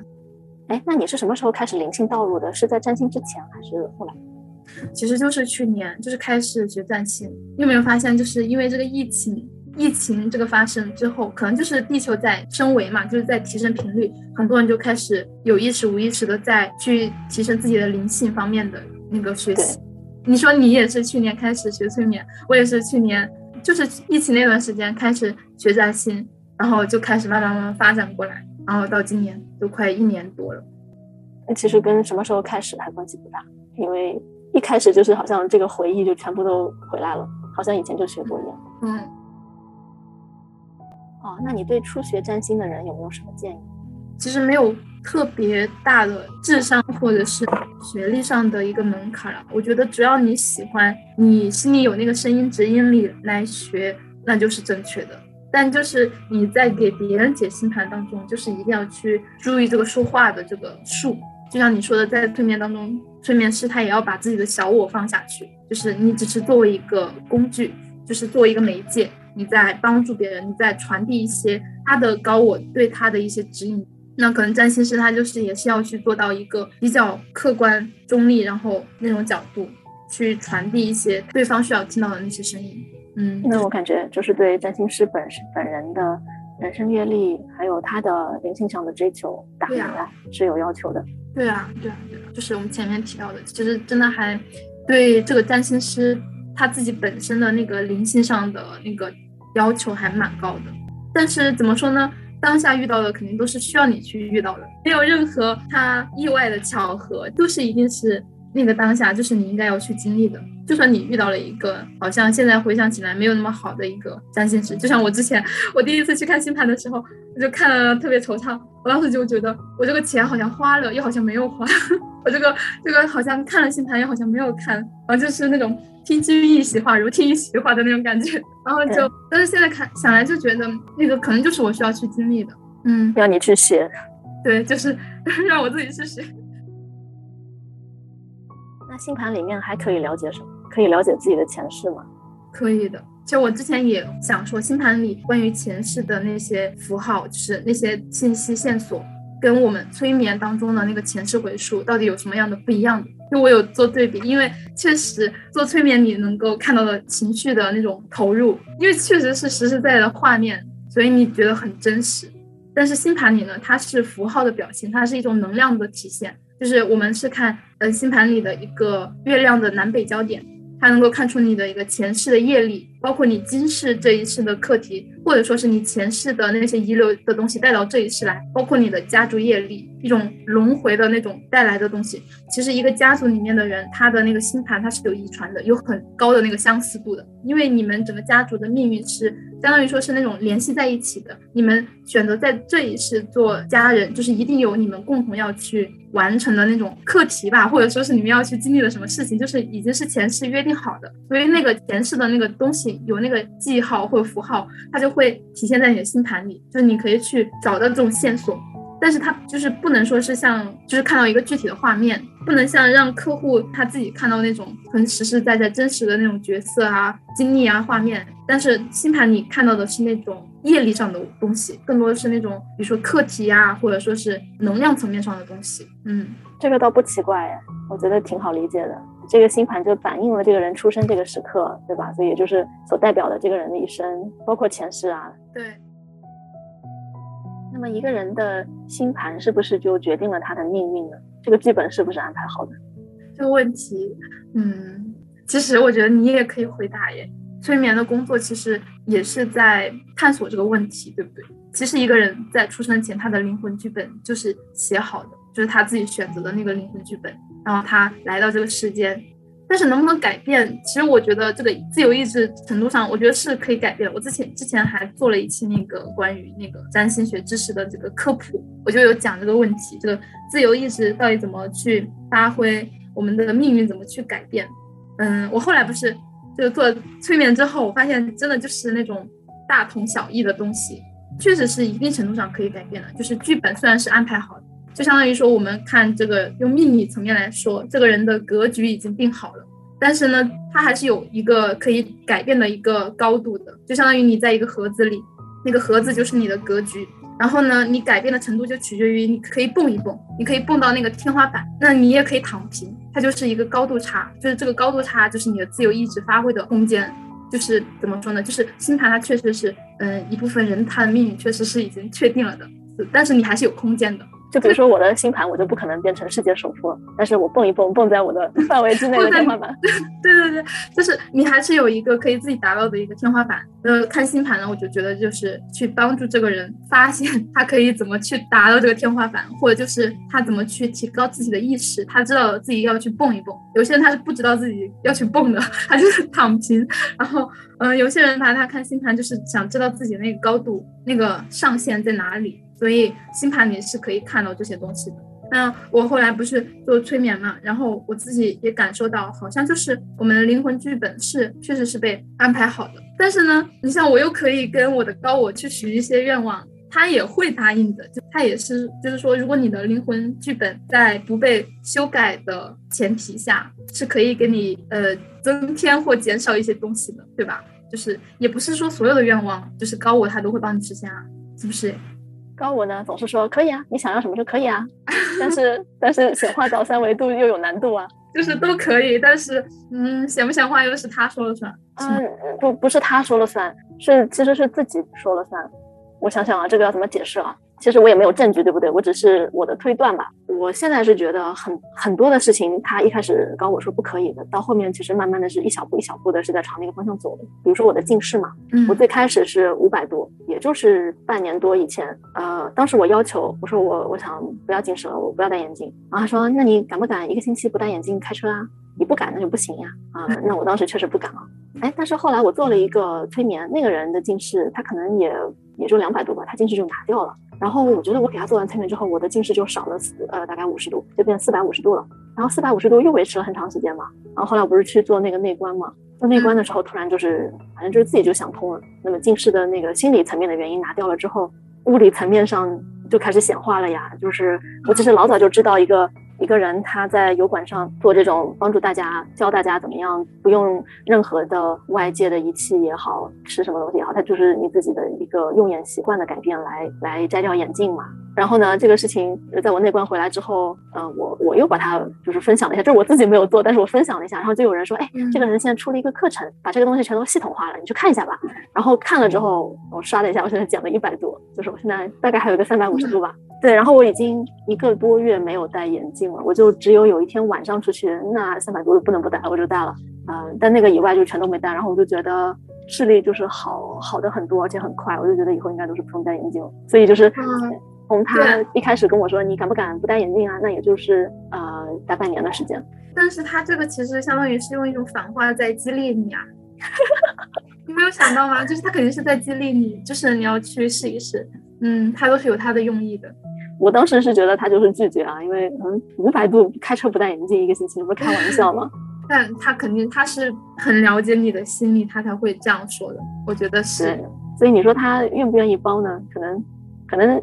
哎，那你是什么时候开始灵性道路的？是在占星之前还是后来？
其实就是去年，就是开始学占星。你有没有发现，就是因为这个疫情，疫情这个发生之后，可能就是地球在升维嘛，就是在提升频率，很多人就开始有意识、无意识的在去提升自己的灵性方面的那个学习。你说你也是去年开始学催眠，我也是去年，就是疫情那段时间开始学占星。然后就开始慢慢慢慢发展过来，然后到今年都快一年多了。
那其实跟什么时候开始还关系不大，因为一开始就是好像这个回忆就全部都回来了，好像以前就学过一样。
嗯。
哦，那你对初学占星的人有没有什么建议？
其实没有特别大的智商或者是学历上的一个门槛了。我觉得只要你喜欢，你心里有那个声音指引你来学，那就是正确的。但就是你在给别人解星盘当中，就是一定要去注意这个说话的这个术。就像你说的，在催眠当中，催眠师他也要把自己的小我放下去，就是你只是作为一个工具，就是作为一个媒介，你在帮助别人，你在传递一些他的高我对他的一些指引。那可能占星师他就是也是要去做到一个比较客观中立，然后那种角度去传递一些对方需要听到的那些声音。嗯，
那我感觉就是对占星师本身本人的人生阅历，还有他的灵性上的追求打明来是有要求的。
对啊，对啊，对啊，就是我们前面提到的，其实真的还对这个占星师他自己本身的那个灵性上的那个要求还蛮高的。但是怎么说呢？当下遇到的肯定都是需要你去遇到的，没有任何他意外的巧合，都是一定是。那个当下就是你应该要去经历的。就算你遇到了一个好像现在回想起来没有那么好的一个占星师，就像我之前我第一次去看星盘的时候，我就看了特别惆怅。我当时就觉得我这个钱好像花了，又好像没有花。我这个这个好像看了星盘，又好像没有看，然后就是那种听君一席话，如听一席话的那种感觉。然后就，但是现在看想来就觉得那个可能就是我需要去经历的。嗯，
让你去学。
对，就是 让我自己去学。
星盘里面还可以了解什么？可以了解自己的前世吗？
可以的。其实我之前也想说，星盘里关于前世的那些符号，就是那些信息线索，跟我们催眠当中的那个前世回溯到底有什么样的不一样的？因为我有做对比，因为确实做催眠你能够看到的情绪的那种投入，因为确实是实实在在的画面，所以你觉得很真实。但是星盘里呢，它是符号的表现，它是一种能量的体现。就是我们是看，呃，星盘里的一个月亮的南北焦点，它能够看出你的一个前世的业力，包括你今世这一世的课题，或者说是你前世的那些遗留的东西带到这一世来，包括你的家族业力，一种轮回的那种带来的东西。其实一个家族里面的人，他的那个星盘它是有遗传的，有很高的那个相似度的，因为你们整个家族的命运是相当于说是那种联系在一起的。你们选择在这一世做家人，就是一定有你们共同要去。完成的那种课题吧，或者说是你们要去经历了什么事情，就是已经是前世约定好的，所以那个前世的那个东西有那个记号或者符号，它就会体现在你的星盘里，就是你可以去找到这种线索。但是它就是不能说是像，就是看到一个具体的画面，不能像让客户他自己看到那种很实实在在、真实的那种角色啊、经历啊、画面。但是星盘你看到的是那种业力上的东西，更多的是那种比如说课题啊，或者说是能量层面上的东西。嗯，
这个倒不奇怪，我觉得挺好理解的。这个星盘就反映了这个人出生这个时刻，对吧？所以也就是所代表的这个人的一生，包括前世啊。
对。
那么一个人的星盘是不是就决定了他的命运呢？这个剧本是不是安排好的？
这个问题，嗯，其实我觉得你也可以回答耶。催眠的工作其实也是在探索这个问题，对不对？其实一个人在出生前，他的灵魂剧本就是写好的，就是他自己选择的那个灵魂剧本。然后他来到这个世间，但是能不能改变？其实我觉得这个自由意志程度上，我觉得是可以改变。我之前之前还做了一期那个关于那个占星学知识的这个科普，我就有讲这个问题：这个自由意志到底怎么去发挥，我们的命运怎么去改变？嗯，我后来不是就做催眠之后，我发现真的就是那种大同小异的东西，确实是一定程度上可以改变的。就是剧本虽然是安排好的。就相当于说，我们看这个用命理层面来说，这个人的格局已经定好了，但是呢，他还是有一个可以改变的一个高度的。就相当于你在一个盒子里，那个盒子就是你的格局，然后呢，你改变的程度就取决于你可以蹦一蹦，你可以蹦到那个天花板，那你也可以躺平，它就是一个高度差，就是这个高度差就是你的自由意志发挥的空间，就是怎么说呢？就是星盘它确实是，嗯，一部分人他的命运确实是已经确定了的，但是你还是有空间的。
就比如说我的星盘，我就不可能变成世界首富，但是我蹦一蹦，蹦在我的 范围之内的天花板。
对对对，就是你还是有一个可以自己达到的一个天花板。呃，看星盘呢，我就觉得就是去帮助这个人发现他可以怎么去达到这个天花板，或者就是他怎么去提高自己的意识，他知道自己要去蹦一蹦。有些人他是不知道自己要去蹦的，他就是 躺平。然后，嗯，有些人他他看星盘就是想知道自己那个高度那个上限在哪里。所以星盘里是可以看到这些东西的。那我后来不是做催眠嘛，然后我自己也感受到，好像就是我们的灵魂剧本是确实是被安排好的。但是呢，你像我又可以跟我的高我去许一些愿望，他也会答应的。就他也是，就是说，如果你的灵魂剧本在不被修改的前提下，是可以给你呃增添或减少一些东西的，对吧？就是也不是说所有的愿望，就是高我他都会帮你实现啊，是不是？
高我呢总是说可以啊，你想要什么就可以啊，但是但是显化到三维度又有难度啊，
就是都可以，但是嗯显不显化又是他说了算，
嗯不不是他说了算，是其实是自己说了算，我想想啊，这个要怎么解释啊？其实我也没有证据，对不对？我只是我的推断吧。我现在是觉得很很多的事情，他一开始跟我说不可以的，到后面其实慢慢的是一小步一小步的是在朝那个方向走的。比如说我的近视嘛，我最开始是五百度，也就是半年多以前，呃，当时我要求我说我我想不要近视了，我不要戴眼镜。然后他说那你敢不敢一个星期不戴眼镜开车啊？你不敢那就不行呀。啊，那我当时确实不敢啊。哎，但是后来我做了一个催眠，那个人的近视他可能也也就两百度吧，他近视就拿掉了。然后我觉得我给他做完催眠之后，我的近视就少了四呃大概五十度，就变四百五十度了。然后四百五十度又维持了很长时间嘛。然后后来我不是去做那个内观嘛，做内观的时候突然就是反正就是自己就想通了。那么近视的那个心理层面的原因拿掉了之后，物理层面上就开始显化了呀。就是我其实老早就知道一个。一个人他在油管上做这种帮助大家教大家怎么样不用任何的外界的仪器也好，吃什么东西也好，他就是你自己的一个用眼习惯的改变来来摘掉眼镜嘛。然后呢，这个事情在我内观回来之后，嗯，我我又把它就是分享了一下，就是我自己没有做，但是我分享了一下，然后就有人说，哎，这个人现在出了一个课程，把这个东西全都系统化了，你去看一下吧。然后看了之后，我刷了一下，我现在减了一百多，就是我现在大概还有个三百五十度吧。对，然后我已经一个多月没有戴眼镜了，我就只有有一天晚上出去，那三百多度不能不戴，我就戴了。嗯，但那个以外就全都没戴，然后我就觉得视力就是好好的很多，而且很快，我就觉得以后应该都是不用戴眼镜了。所以就是从他一开始跟我说你敢不敢不戴眼镜啊，那也就是呃大半年的时间。
但是他这个其实相当于是用一种反话在激励你啊，你没有想到吗？就是他肯定是在激励你，就是你要去试一试。嗯，他都是有他的用意的。
我当时是觉得他就是拒绝啊，因为嗯，五百度开车不戴眼镜一个星期，不是开玩笑吗？
但他肯定他是很了解你的心理，他才会这样说的。我觉得是。
所以你说他愿不愿意包呢？可能，可能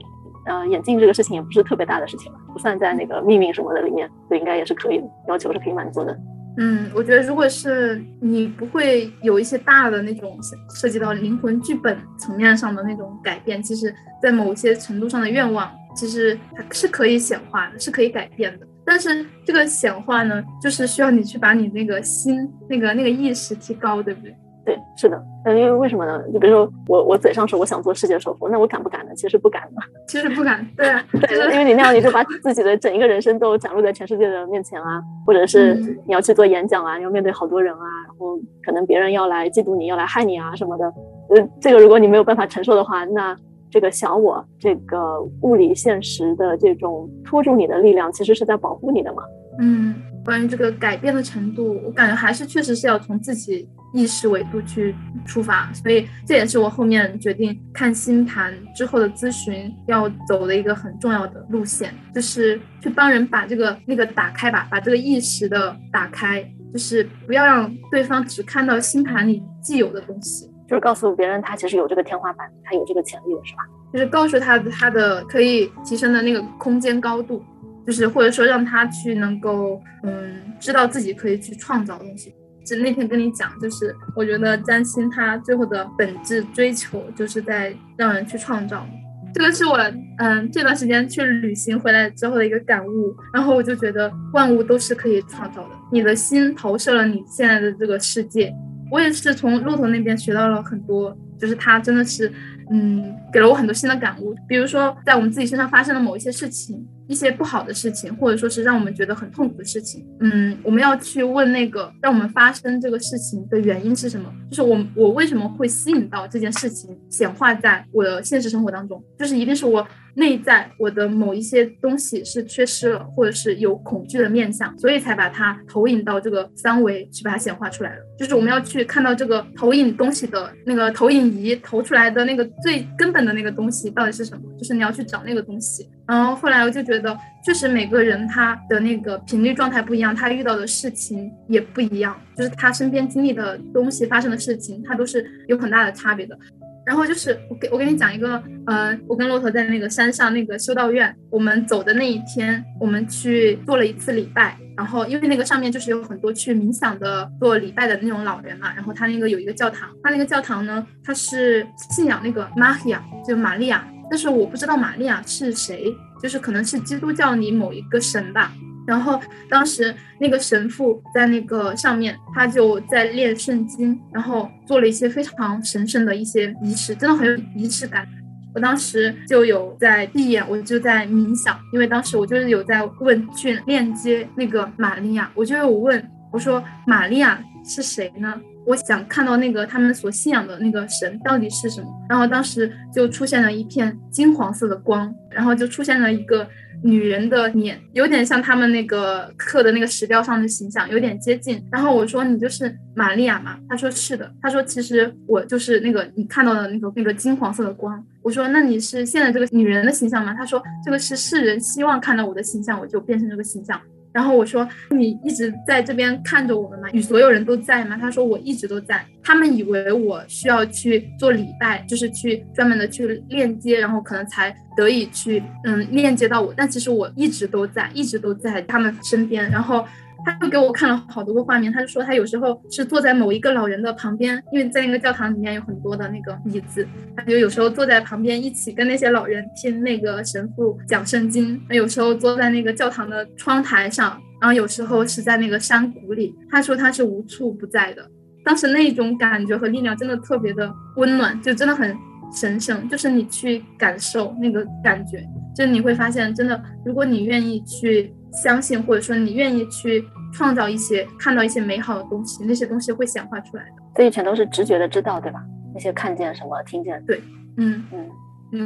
呃，眼镜这个事情也不是特别大的事情吧，不算在那个命运什么的里面，所以应该也是可以的，要求是可以满足的。
嗯，我觉得如果是你不会有一些大的那种涉及到灵魂剧本层面上的那种改变，其实，在某些程度上的愿望，其实它是可以显化的，是可以改变的。但是这个显化呢，就是需要你去把你那个心、那个那个意识提高，对不对？
对，是的，嗯，因为为什么呢？就比如说我，我嘴上说我想做世界首富，那我敢不敢呢？其实不敢的，
其实不敢，对啊，
对，因为你那样你就把自己的整一个人生都展露在全世界的面前啊，或者是你要去做演讲啊，要面对好多人啊，然后可能别人要来嫉妒你，要来害你啊什么的，呃，这个如果你没有办法承受的话，那这个小我，这个物理现实的这种拖住你的力量，其实是在保护你的嘛。
嗯，关于这个改变的程度，我感觉还是确实是要从自己。意识维度去出发，所以这也是我后面决定看星盘之后的咨询要走的一个很重要的路线，就是去帮人把这个那个打开吧，把这个意识的打开，就是不要让对方只看到星盘里既有的东西，
就是告诉别人他其实有这个天花板，他有这个潜力的是吧？
就是告诉他他的可以提升的那个空间高度，就是或者说让他去能够嗯知道自己可以去创造东西。就那天跟你讲，就是我觉得占星它最后的本质追求，就是在让人去创造。这个是我嗯这段时间去旅行回来之后的一个感悟。然后我就觉得万物都是可以创造的。你的心投射了你现在的这个世界。我也是从骆驼那边学到了很多，就是他真的是嗯给了我很多新的感悟。比如说在我们自己身上发生的某一些事情。一些不好的事情，或者说是让我们觉得很痛苦的事情，嗯，我们要去问那个让我们发生这个事情的原因是什么？就是我我为什么会吸引到这件事情显化在我的现实生活当中？就是一定是我。内在我的某一些东西是缺失了，或者是有恐惧的面相，所以才把它投影到这个三维去把它显化出来了。就是我们要去看到这个投影东西的那个投影仪投出来的那个最根本的那个东西到底是什么？就是你要去找那个东西。然后后来我就觉得，确实每个人他的那个频率状态不一样，他遇到的事情也不一样，就是他身边经历的东西发生的事情，他都是有很大的差别的。然后就是我给我给你讲一个，呃，我跟骆驼在那个山上那个修道院，我们走的那一天，我们去做了一次礼拜。然后因为那个上面就是有很多去冥想的、做礼拜的那种老人嘛。然后他那个有一个教堂，他那个教堂呢，他是信仰那个玛利亚，就玛利亚。但是我不知道玛利亚是谁，就是可能是基督教里某一个神吧。然后当时那个神父在那个上面，他就在练圣经，然后做了一些非常神圣的一些仪式，真的很有仪式感。我当时就有在闭眼，我就在冥想，因为当时我就是有在问去链接那个玛利亚，我就有问我说玛利亚是谁呢？我想看到那个他们所信仰的那个神到底是什么。然后当时就出现了一片金黄色的光，然后就出现了一个。女人的脸有点像他们那个刻的那个石雕上的形象，有点接近。然后我说：“你就是玛利亚吗？”他说：“是的。”他说：“其实我就是那个你看到的那个那个金黄色的光。”我说：“那你是现在这个女人的形象吗？”他说：“这个是世人希望看到我的形象，我就变成这个形象。”然后我说：“你一直在这边看着我们吗？你所有人都在吗？”他说：“我一直都在。他们以为我需要去做礼拜，就是去专门的去链接，然后可能才得以去嗯链接到我。但其实我一直都在，一直都在他们身边。然后。”他就给我看了好多个画面，他就说他有时候是坐在某一个老人的旁边，因为在那个教堂里面有很多的那个椅子，他就有时候坐在旁边一起跟那些老人听那个神父讲圣经，有时候坐在那个教堂的窗台上，然后有时候是在那个山谷里。他说他是无处不在的，当时那种感觉和力量真的特别的温暖，就真的很神圣，就是你去感受那个感觉，就你会发现真的，如果你愿意去。相信或者说你愿意去创造一些看到一些美好的东西，那些东西会显化出来的。
所以全都是直觉的知道，对吧？那些看见什么，听见。
对，嗯
嗯。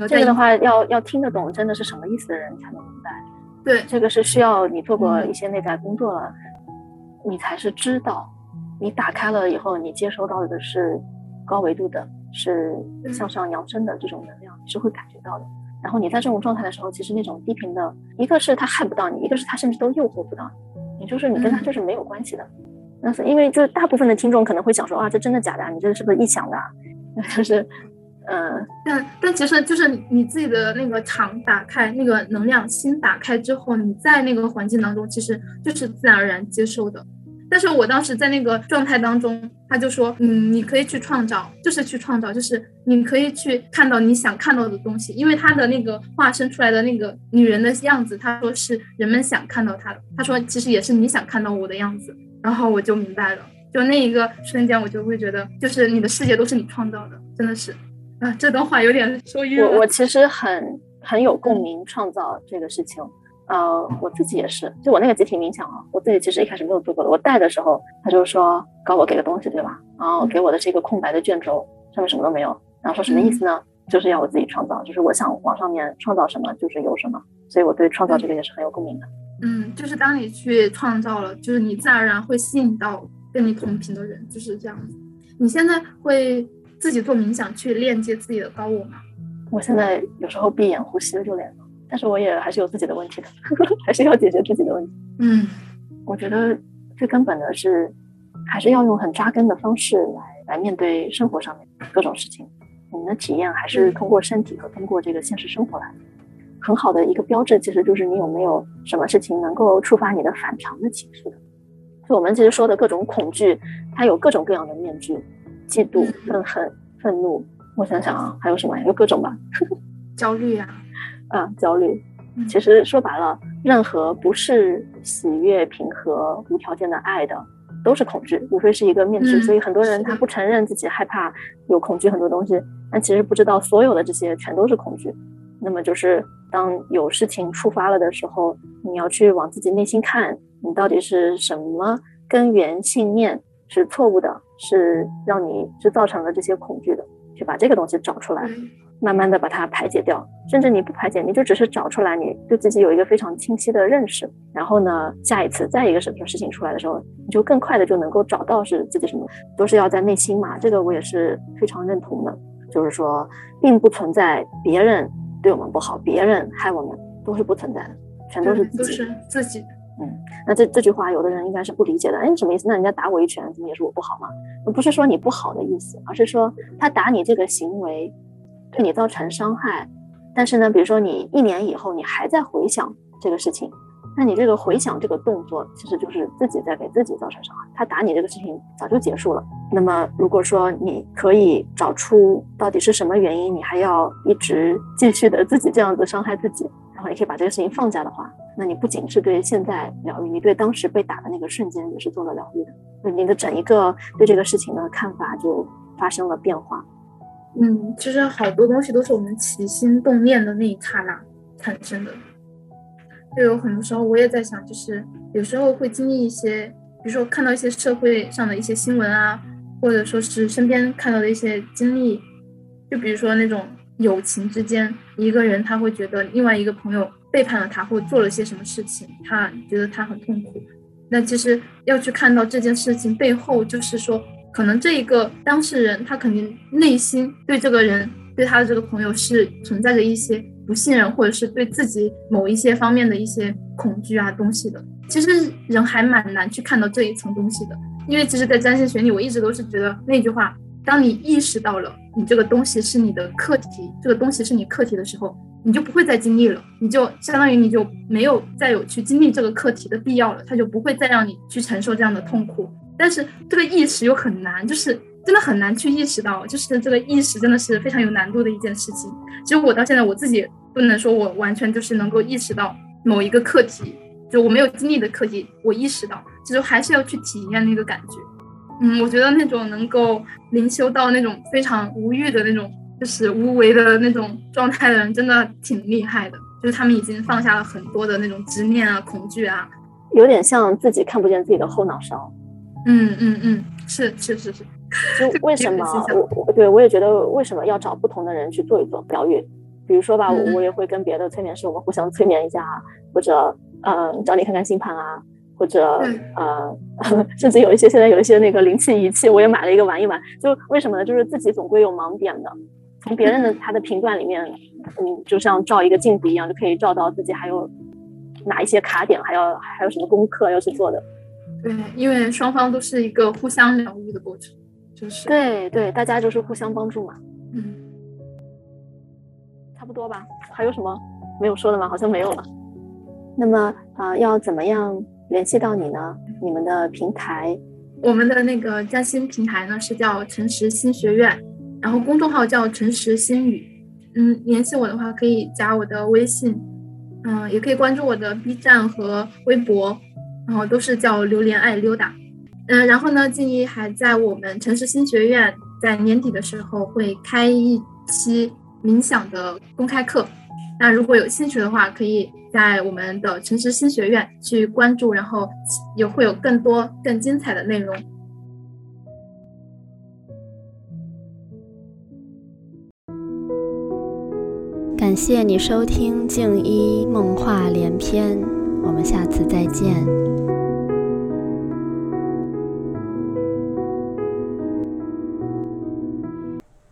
这个的话，要要听得懂真的是什么意思的人才能明白。
对，
这个是需要你做过一些内在工作了，你才是知道。你打开了以后，你接收到的是高维度的，是向上扬升的这种能量，你是会感觉到的。然后你在这种状态的时候，其实那种低频的，一个是他害不到你，一个是他甚至都诱惑不到你，也就是你跟他就是没有关系的。那是因为就是大部分的听众可能会想说啊，这真的假的？你这是不是臆想的？就是嗯，
但但其实就是你自己的那个场打开，那个能量心打开之后，你在那个环境当中，其实就是自然而然接受的。但是我当时在那个状态当中，他就说，嗯，你可以去创造，就是去创造，就是你可以去看到你想看到的东西，因为他的那个化身出来的那个女人的样子，他说是人们想看到他的，他说其实也是你想看到我的样子，然后我就明白了，就那一个瞬间，我就会觉得，就是你的世界都是你创造的，真的是。啊，这段话有点说晕
我我其实很很有共鸣，创造这个事情，呃，我自己也是，就我那个集体冥想啊，我自己其实一开始没有做过的。我带的时候，他就说搞我给个东西，对吧？然后给我的是一个空白的卷轴，上面什么都没有。然后说什么意思呢？就是要我自己创造，就是我想往上面创造什么，就是有什么。所以我对创造这个也是很有共鸣的。
嗯，就是当你去创造了，就是你自然而然会吸引到跟你同频的人，就是这样子。你现在会。自己做冥想去链接自己的高我吗？
我现在有时候闭眼呼吸就连了，但是我也还是有自己的问题的，还是要解决自己的问题。
嗯，
我觉得最根本的是，还是要用很扎根的方式来来面对生活上面各种事情。我们的体验还是通过身体和通过这个现实生活来。很好的一个标志，其实就是你有没有什么事情能够触发你的反常的情绪的。就我们其实说的各种恐惧，它有各种各样的面具。嫉妒、愤恨、愤怒，我想想啊，还有什么？有各种吧。
焦虑啊，
啊，焦虑。其实说白了，任何不是喜悦、平和、无条件的爱的，都是恐惧，无非是一个面具。所以很多人他不承认自己害怕，有恐惧很多东西，但其实不知道所有的这些全都是恐惧。那么就是当有事情触发了的时候，你要去往自己内心看，你到底是什么根源信念？是错误的，是让你是造成了这些恐惧的，去把这个东西找出来，慢慢的把它排解掉。甚至你不排解，你就只是找出来，你对自己有一个非常清晰的认识。然后呢，下一次再一个什么事情出来的时候，你就更快的就能够找到是自己什么，都是要在内心嘛。这个我也是非常认同的，就是说，并不存在别人对我们不好，别人害我们，都是不存在的，全都是自己，
都是自己。
嗯，那这这句话，有的人应该是不理解的。哎，什么意思？那人家打我一拳，怎么也是我不好吗？不是说你不好的意思，而是说他打你这个行为对你造成伤害。但是呢，比如说你一年以后你还在回想这个事情，那你这个回想这个动作，其实就是自己在给自己造成伤害。他打你这个事情早就结束了。那么如果说你可以找出到底是什么原因，你还要一直继续的自己这样子伤害自己，然后你可以把这个事情放下的话。那你不仅是对现在疗愈，你对当时被打的那个瞬间也是做了疗愈的。你的整一个对这个事情的看法就发生了变化。
嗯，其实好多东西都是我们起心动念的那一刹那产生的。就有很多时候我也在想，就是有时候会经历一些，比如说看到一些社会上的一些新闻啊，或者说是身边看到的一些经历，就比如说那种友情之间，一个人他会觉得另外一个朋友。背叛了他，或做了些什么事情，他觉得他很痛苦。那其实要去看到这件事情背后，就是说，可能这一个当事人他肯定内心对这个人，对他的这个朋友是存在着一些不信任，或者是对自己某一些方面的一些恐惧啊东西的。其实人还蛮难去看到这一层东西的，因为其实，在占星学里，我一直都是觉得那句话：当你意识到了你这个东西是你的课题，这个东西是你课题的时候。你就不会再经历了，你就相当于你就没有再有去经历这个课题的必要了，他就不会再让你去承受这样的痛苦。但是这个意识又很难，就是真的很难去意识到，就是这个意识真的是非常有难度的一件事情。其实我到现在我自己不能说我完全就是能够意识到某一个课题，就我没有经历的课题，我意识到，其实还是要去体验那个感觉。嗯，我觉得那种能够灵修到那种非常无欲的那种。就是无为的那种状态的人，真的挺厉害的。就是他们已经放下了很多的那种执念啊、恐惧啊，
有点像自己看不见自己的后脑勺。
嗯嗯嗯，是是是是。
就 为什么我我对我也觉得为什么要找不同的人去做一做疗愈？比如说吧，我我也会跟别的催眠师，我们互相催眠一下，或者嗯找你看看星盘啊，或者呃 甚至有一些现在有一些那个灵气仪器，我也买了一个玩一玩。就为什么呢？就是自己总归有盲点的。从别人的他的评断里面，嗯，就像照一个镜子一样，就可以照到自己还有哪一些卡点，还要还有什么功课要去做的。
对，因为双方都是一个互相疗愈的过程，就是
对对，大家就是互相帮助嘛。
嗯，差
不多吧？还有什么没有说的吗？好像没有了。那么啊，要怎么样联系到你呢？你们的平台？
我们的那个占星平台呢是叫诚实新学院，然后公众号叫诚实心语。嗯，联系我的话可以加我的微信，嗯，也可以关注我的 B 站和微博，然后都是叫榴莲爱溜达。嗯，然后呢，静怡还在我们城市新学院在年底的时候会开一期冥想的公开课，那如果有兴趣的话，可以。在我们的城市新学院去关注，然后也会有更多更精彩的内容。
感谢你收听静一梦话连篇，我们下次再见。